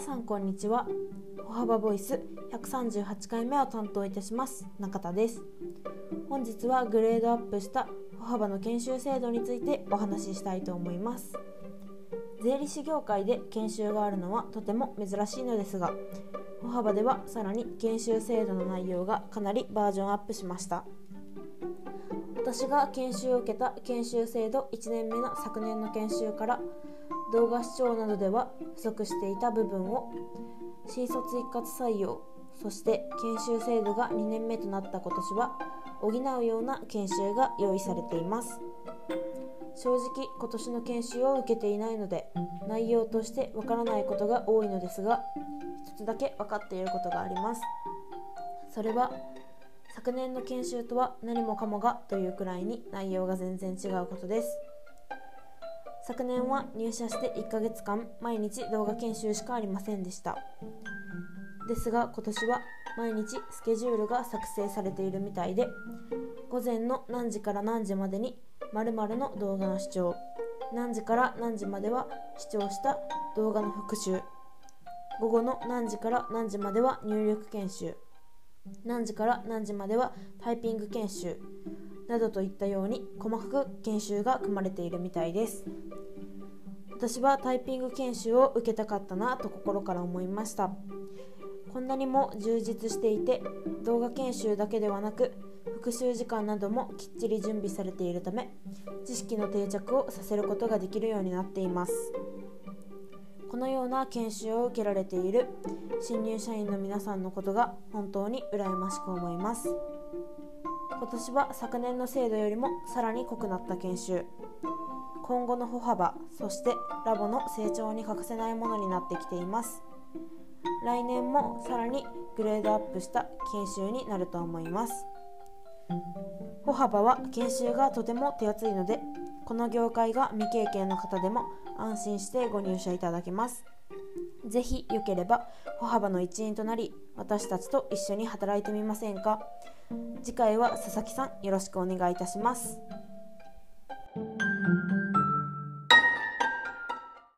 さんこんにちは。歩幅ボイス138回目を担当いたします。中田です。本日はグレードアップした歩幅の研修制度についてお話ししたいと思います。税理士業界で研修があるのはとても珍しいのですが歩幅ではさらに研修制度の内容がかなりバージョンアップしました。私が研修を受けた研修制度1年目の昨年の研修から動画視聴などでは不足していた部分を新卒一括採用そして研修制度が2年目となった今年は補うような研修が用意されています。正直今年の研修を受けていないので内容としてわからないことが多いのですが一つだけ分かっていることがあります。それは昨年の研修とは何もかもがというくらいに内容が全然違うことです。昨年は入社して1ヶ月間毎日動画研修しかありませんでした。ですが今年は毎日スケジュールが作成されているみたいで午前の何時から何時までに〇〇の動画の視聴何時から何時までは視聴した動画の復習午後の何時から何時までは入力研修何時から何時まではタイピング研修などといったように細かく研修が組まれているみたいです。私はタイピング研修を受けたかったなと心から思いました。こんなにも充実していて動画研修だけではなく復習時間などもきっちり準備されているため知識の定着をさせることができるようになっています。このような研修を受けられている新入社員の皆さんのことが本当に羨ましく思います。今年は昨年の制度よりもさらに濃くなった研修。今後の歩幅そしてラボの成長に欠かせないものになってきています。来年もさらにグレードアップした研修になると思います。歩幅は研修がとても手厚いのでこの業界が未経験の方でも安心してご入社いただけます。ぜひよければ歩幅の一員となり私たちと一緒に働いてみませんか？次回は佐々木さんよろしくお願いいたします。